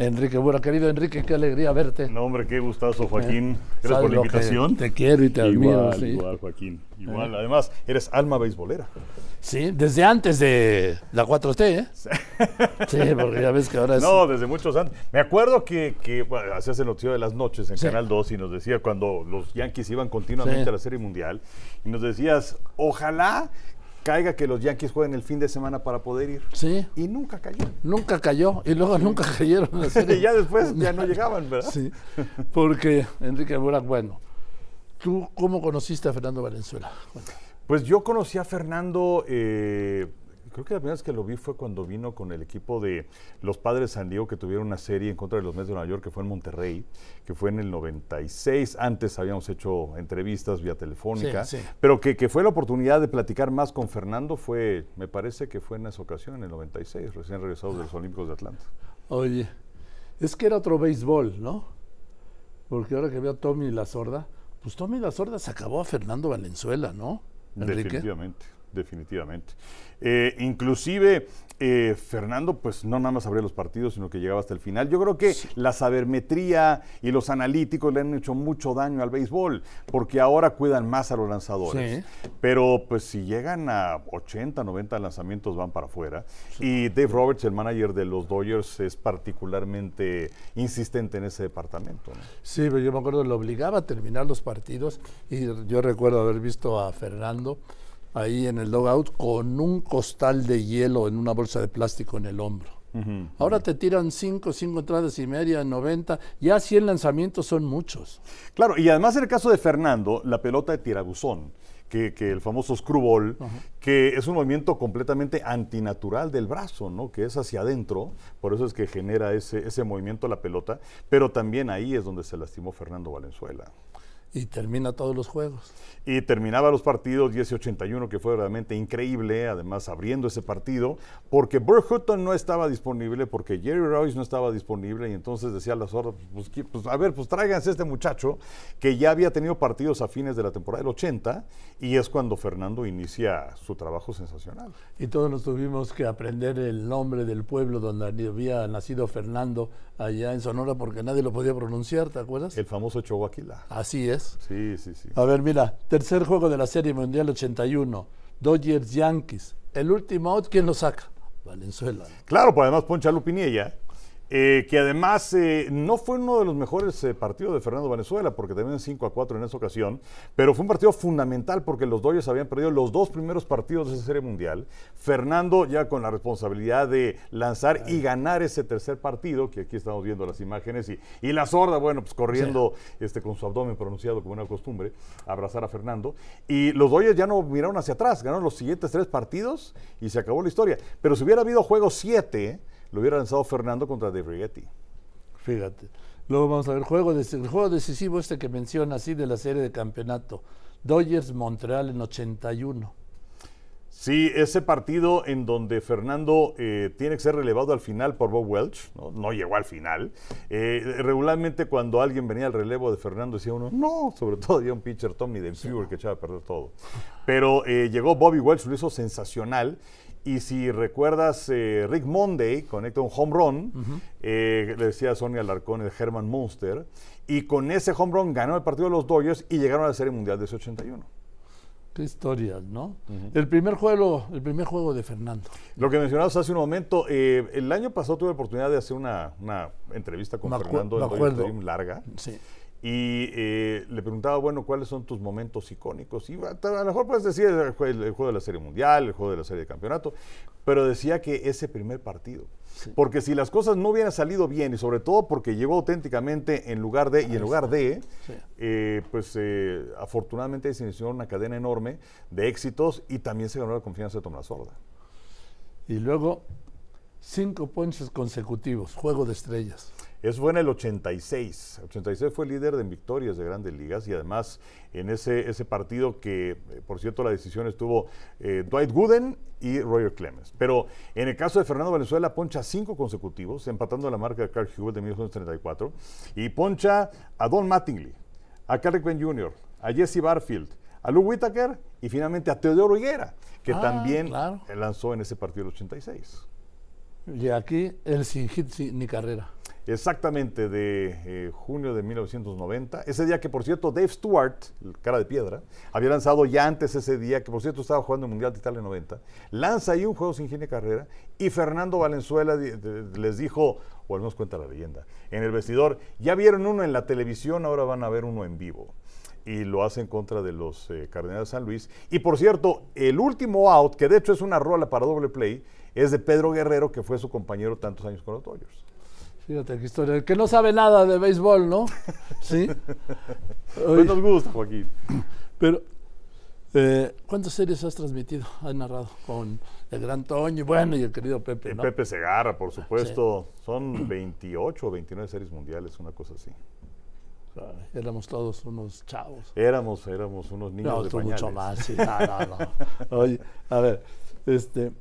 Enrique Burak. Querido Enrique, qué alegría verte. No, hombre, qué gustazo, Joaquín. Eh, Gracias por la invitación. Te quiero y te admiro. Igual, sí. igual, Joaquín. Igual. Además, eres alma beisbolera. Sí, desde antes de la 4T, ¿eh? Sí, porque ya ves que ahora es... No, desde muchos años. Me acuerdo que, que bueno, hacías el noticiero de las noches en Sí. Canal 2 y nos decía cuando los Yankees iban continuamente Sí. a la Serie Mundial y nos decías, ojalá caiga que los Yankees jueguen el fin de semana para poder ir. Sí, Y nunca cayó. nunca cayó y luego nunca cayeron la serie. y ya después ya no llegaban, ¿verdad? Sí, porque Enrique Burak, bueno, ¿tú cómo conociste a Fernando Valenzuela? Pues yo conocí a Fernando, eh, creo que la primera vez que lo vi fue cuando vino con el equipo de los Padres San Diego que tuvieron una serie en contra de los Mets de Nueva York que fue en Monterrey, que fue en el 96. Antes habíamos hecho entrevistas vía telefónica, Sí, sí. pero que, que fue la oportunidad de platicar más con Fernando fue, me parece que fue en esa ocasión, en el 96, recién regresado de los Olímpicos de Atlanta. Oye, es que era otro béisbol, ¿no? Porque ahora que veo a Tommy La Sorda, pues Tommy La Sorda se acabó a Fernando Valenzuela, ¿no? Enrique. Definitivamente, definitivamente. Eh, inclusive, eh, Fernando, pues no nada más abría los partidos, sino que llegaba hasta el final. Yo creo que la sabermetría y los analíticos le han hecho mucho daño al béisbol, porque ahora cuidan más a los lanzadores. Sí. Pero pues si llegan a 80, 90 lanzamientos van para afuera. Y Dave Roberts, el manager de los Dodgers, es particularmente insistente en ese departamento. ¿no? Sí, pero yo me acuerdo, lo obligaba a terminar los partidos y yo recuerdo haber visto a Fernando ahí en el logout con un costal de hielo en una bolsa de plástico en el hombro. Ahora te tiran cinco, cinco entradas y media, 90, ya 100 lanzamientos son muchos. Claro, y además en el caso de Fernando, la pelota de tirabuzón, que, que el famoso screwball, que es un movimiento completamente antinatural del brazo, ¿no? Que es hacia adentro, por eso es que genera ese, ese movimiento la pelota, pero también ahí es donde se lastimó Fernando Valenzuela. Y termina todos los juegos. Y terminaba los partidos 10-81, que fue realmente increíble, además abriendo ese partido, porque Burt Hutton no estaba disponible, porque Jerry Royce no estaba disponible, y entonces decía a las horas, pues, pues, a ver, pues tráiganse este muchacho, que ya había tenido partidos a fines de la temporada del 80, y es cuando Fernando inicia su trabajo sensacional. Y todos nos tuvimos que aprender el nombre del pueblo donde había nacido Fernando allá en Sonora porque nadie lo podía pronunciar, ¿te acuerdas? El famoso Choaquila. Así es. Sí, sí, sí. A ver, mira, tercer juego de la Serie Mundial 81, Dodgers Yankees. El último out, ¿quién lo saca? Valenzuela. Claro, pues además Poncha Lupiniella, eh, que además eh, no fue uno de los mejores eh, partidos de Fernando Venezuela, porque también 5 a 4 en esa ocasión, pero fue un partido fundamental porque los Dodgers habían perdido los dos primeros partidos de esa serie mundial. Fernando ya con la responsabilidad de lanzar y ganar ese tercer partido, que aquí estamos viendo las imágenes, y, y la sorda, bueno, pues corriendo este, con su abdomen pronunciado como una costumbre, abrazar a Fernando. Y los Dodgers ya no miraron hacia atrás, ganaron los siguientes tres partidos y se acabó la historia. Pero si hubiera habido juego 7, lo hubiera lanzado Fernando contra Dave Righetti. Fíjate. Luego vamos a ver juego el juego decisivo este que menciona así de la serie de campeonato. Dodgers Montreal en 81. Sí, ese partido en donde Fernando eh, tiene que ser relevado al final por Bob Welch, no, No llegó al final. Eh, regularmente cuando alguien venía al relevo de Fernando decía uno, no, sobre todo ya un pitcher Tommy Denfewer que echaba a perder todo. Pero eh, llegó Bobby Welch, lo hizo sensacional. Y si recuerdas, eh, Rick Monday conecta un home run, eh, le decía a Sonia Alarcón, el Herman Monster, y con ese home run ganó el partido de los Dodgers y llegaron a la Serie Mundial de ese 81. Qué historias, ¿no? El primer juego, el primer juego de Fernando. Lo que mencionabas hace un momento, eh, el año pasado tuve la oportunidad de hacer una, una entrevista con Me Fernando me acuerdo. Larga. Sí. Y eh, le preguntaba, bueno, ¿cuáles son tus momentos icónicos? Y a lo mejor puedes decir el, jue- el juego de la Serie Mundial, el juego de la Serie de Campeonato, pero decía que ese primer partido. Porque si las cosas no hubieran salido bien, y sobre todo porque llegó auténticamente en lugar de, y en lugar de, Sí. eh, pues eh, afortunadamente se inició una cadena enorme de éxitos y también se ganó la confianza de Tomás Sorda. Y luego, cinco ponches consecutivos, juego de estrellas. Eso fue en el 86. 86 fue líder de victorias de grandes ligas y además en ese, ese partido que, eh, por cierto, la decisión estuvo eh, Dwight Gooden y Roger Clemens. Pero en el caso de Fernando Venezuela, poncha cinco consecutivos, empatando la marca de Carl Hubert de 1934, y poncha a Don Mattingly, a Carrick Ben Jr., a Jesse Barfield, a Lou Whitaker y finalmente a Teodoro Higuera, que Ah, también claro. lanzó en ese partido del 86. Y aquí, el sin hit ni carrera. Exactamente de eh, junio de 1990. Ese día que, por cierto, Dave Stewart, cara de piedra, había lanzado ya antes ese día, que por cierto estaba jugando el Mundial de Italia 90, lanza ahí un juego sin gine carrera y Fernando Valenzuela les dijo, o al menos cuenta la leyenda, en el vestidor, ya vieron uno en la televisión, ahora van a ver uno en vivo y lo hace en contra de los eh, Cardenales de San Luis. Y por cierto, el último out, que de hecho es una rola para doble play, es de Pedro Guerrero, que fue su compañero tantos años con los Dodgers. Fíjate qué historia. El que no sabe nada de béisbol, ¿no? Sí. pues nos gusta, Joaquín. Pero, eh, ¿cuántas series has transmitido, has narrado? Con el gran Toño, bueno, y el querido Pepe, ¿no? Pepe Segarra, por supuesto. Son 28 o 29 series mundiales, una cosa así. éramos todos unos chavos. Éramos, éramos unos niños no, de pañales. mucho más, sí. No, no, no. Oye, a ver, este,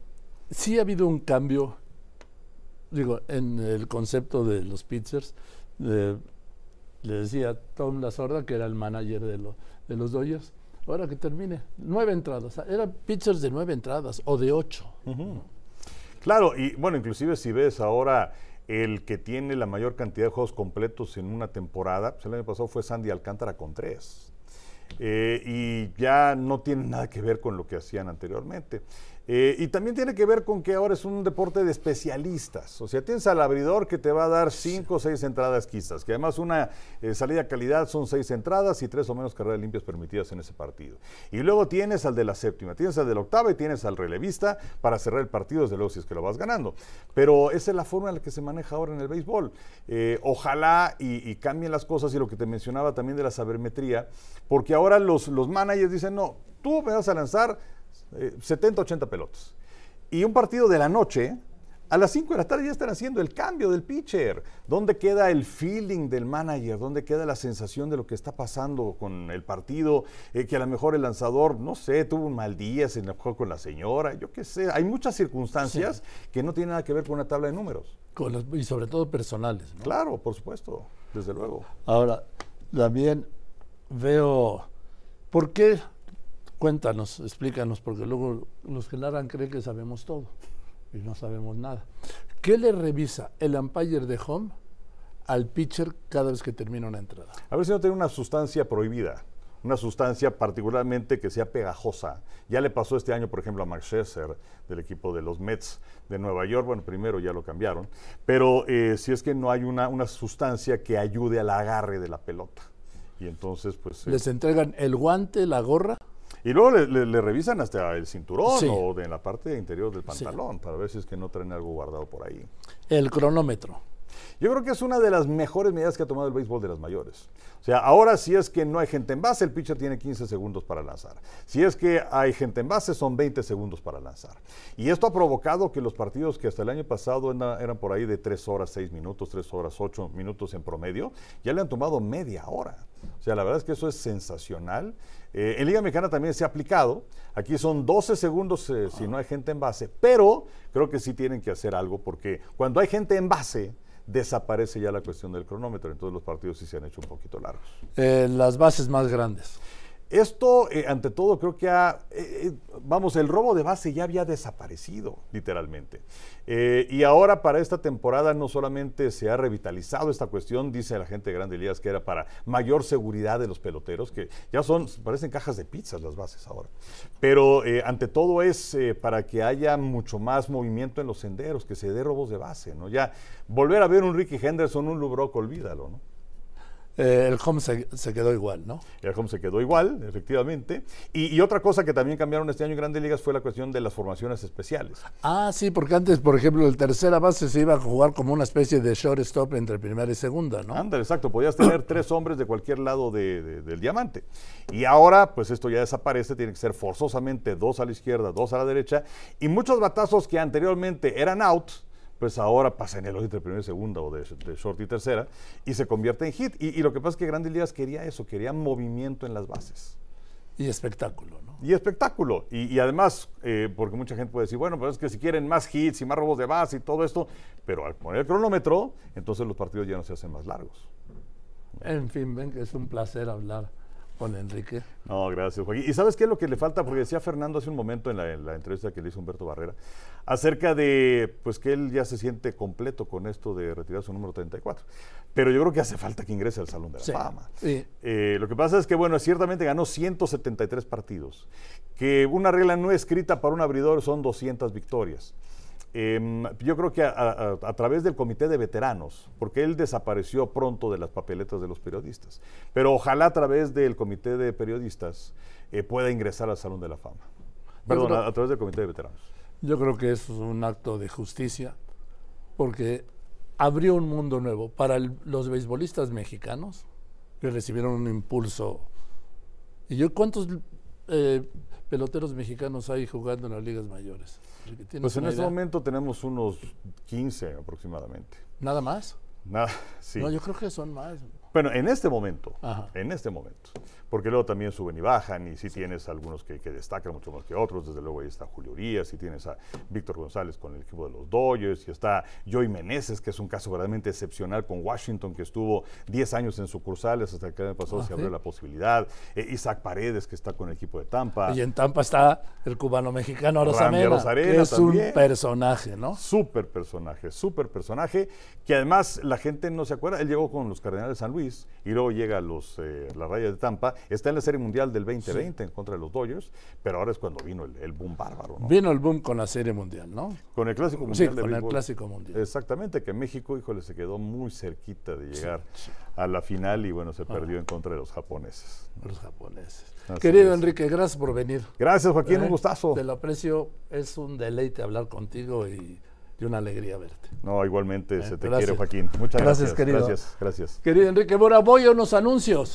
sí ha habido un cambio digo, en el concepto de los pitchers, le decía Tom La Sorda, que era el manager de, de los Dodgers, ahora que termine, nueve entradas, eran pitchers de nueve entradas o de ocho. Claro, y bueno, inclusive si ves ahora el que tiene la mayor cantidad de juegos completos en una temporada, pues el año pasado fue Sandy Alcántara con tres. Eh, y ya no tiene nada que ver con lo que hacían anteriormente. Eh, y también tiene que ver con que ahora es un deporte de especialistas. O sea, tienes al abridor que te va a dar cinco o seis entradas quizás, que además una eh, salida calidad son seis entradas y tres o menos carreras limpias permitidas en ese partido. Y luego tienes al de la séptima, tienes al de la octava y tienes al relevista para cerrar el partido, desde luego si es que lo vas ganando. Pero esa es la forma en la que se maneja ahora en el béisbol. Eh, ojalá y, cambien las cosas y lo que te mencionaba también de la sabermetría, porque ahora los, los managers dicen, no, tú me vas a lanzar 70, eh, 80 pelotas. Y un partido de la noche, a las 5 de la tarde ya están haciendo el cambio del pitcher. ¿Dónde queda el feeling del manager? ¿Dónde queda la sensación de lo que está pasando con el partido? Eh, que a lo mejor el lanzador, no sé, tuvo un mal día, se enojó con la señora, yo qué sé. Hay muchas circunstancias que no tienen nada que ver con una tabla de números. y sobre todo personales. Claro, por supuesto, desde luego. Ahora, también veo, ¿por qué Cuéntanos, explícanos, porque luego los que narran creen que sabemos todo y no sabemos nada. ¿Qué le revisa el umpire de home al pitcher cada vez que termina una entrada? A ver si no tiene una sustancia prohibida, una sustancia particularmente que sea pegajosa. Ya le pasó este año, por ejemplo, a Max Scherzer del equipo de los Mets de Nueva York. Bueno, primero ya lo cambiaron, pero eh, si es que no hay una, una sustancia que ayude al agarre de la pelota. Y entonces, pues... ¿Les entregan el guante, la gorra? Y luego le, revisan hasta el cinturón o de la parte interior del pantalón para ver si es que no traen algo guardado por ahí. El cronómetro. Yo creo que es una de las mejores medidas que ha tomado el béisbol de las mayores. O sea, ahora si es que no hay gente en base, el pitcher tiene 15 segundos para lanzar. Si es que hay gente en base, son 20 segundos para lanzar. Y esto ha provocado que los partidos que hasta el año pasado eran por ahí de 3 horas 6 minutos, 3 horas 8 minutos en promedio, ya le han tomado media hora. O sea, la verdad es que eso es sensacional. Eh, en Liga Mexicana también se ha aplicado. Aquí son 12 segundos eh, si no hay gente en base, pero creo que sí tienen que hacer algo porque cuando hay gente en base, desaparece ya la cuestión del cronómetro. Entonces los partidos sí se han hecho un poquito largos. Eh, las bases más grandes. Esto, eh, ante todo, creo que ha, eh, eh, vamos, el robo de base ya había desaparecido, literalmente. y ahora para esta temporada no solamente se ha revitalizado esta cuestión, dice la gente de Grande Ligas que era para mayor seguridad de los peloteros, que ya son, parecen cajas de pizzas las bases ahora. Pero ante todo es para que haya mucho más movimiento en los senderos, que se dé robos de base, ¿no? Ya volver a ver un Ricky Henderson, un Lubrock, olvídalo, ¿no? Eh, el home se, quedó igual, ¿no? El home se quedó igual, efectivamente. Y, otra cosa que también cambiaron este año en Grandes Ligas fue la cuestión de las formaciones especiales. Ah, sí, porque antes, por ejemplo, el tercera base se iba a jugar como una especie de shortstop entre primera y segunda, ¿no? Anda, exacto. Podías tener tres hombres de cualquier lado del diamante. Y ahora, pues esto ya desaparece, tiene que ser forzosamente dos a la izquierda, dos a la derecha. Y muchos batazos que anteriormente eran out, pues ahora pasa en el entre primera y segunda o de, short y tercera y se convierte en hit. Y, lo que pasa es que Grandes Ligas quería eso, quería movimiento en las bases. Y espectáculo, ¿no? Y espectáculo. Y, además, eh, porque mucha gente puede decir, bueno, pues es que si quieren más hits y más robos de base y todo esto, pero al poner el cronómetro, entonces los partidos ya no se hacen más largos. En fin, ven que es un placer hablar Hola, Enrique. No, gracias, Joaquín. ¿Y sabes qué es lo que le falta? Porque decía Fernando hace un momento en la, en la entrevista que le hizo Humberto Barrera, acerca de pues que él ya se siente completo con esto de retirar su número 34. Pero yo creo que hace falta que ingrese al Salón de la Sí, Fama. sí. Eh, lo que pasa es que, bueno, ciertamente ganó 173 partidos, que una regla no escrita para un abridor son 200 victorias. Em, yo creo que a, a- a través del comité de veteranos, porque él desapareció pronto de las papeletas de los periodistas, pero ojalá a través del comité de periodistas eh, pueda ingresar al Salón de la Fama. Perdón, creo- a, a través del comité de veteranos. Yo creo que eso es un acto de justicia, porque abrió un mundo nuevo para el- los beisbolistas mexicanos que recibieron un impulso. ¿Y yo cuántos eh, peloteros mexicanos hay jugando en las ligas mayores? Enrique, ¿tienes Pues en este momento tenemos unos 15 aproximadamente. ¿Nada más? Nada, sí. No, yo creo que son más. Bueno, en este momento, Ajá. en este momento, porque luego también suben y bajan y sí tienes algunos que, que destacan mucho más que otros, desde luego ahí está Julio Urias y tienes a Víctor González con el equipo de los Dodgers y está Joey Meneses, que es un caso verdaderamente excepcional con Washington, que estuvo 10 años en sucursales hasta que el año pasado Ah, se abrió ¿sí? la posibilidad, Eh, Isaac Paredes, que está con el equipo de Tampa. Y en Tampa está el cubano-mexicano Rosamena, que es también. un personaje, ¿no? Súper personaje, súper personaje, que además la gente no se acuerda, él llegó con los Cardenales de San Luis y luego llega a los, eh, la raya de Tampa, está en la Serie Mundial del 2020 en contra de los Dodgers, pero ahora es cuando vino el, el boom bárbaro, ¿no? Vino el boom con la Serie Mundial, ¿no? Con el Clásico Sí, Mundial de con el. Clásico Mundial. Exactamente, que México, híjole, se quedó muy cerquita de llegar a la final y bueno, se perdió en contra de los japoneses. Los japoneses. Así Querido es. Enrique, gracias por venir. Gracias, Joaquín, ¿Eh? un gustazo. Te lo aprecio, es un deleite hablar contigo y, y una alegría verte. No, igualmente se te gracias. quiere, Joaquín. Muchas Gracias, gracias. querido. Gracias, gracias. Querido Enrique, bueno, voy a unos anuncios.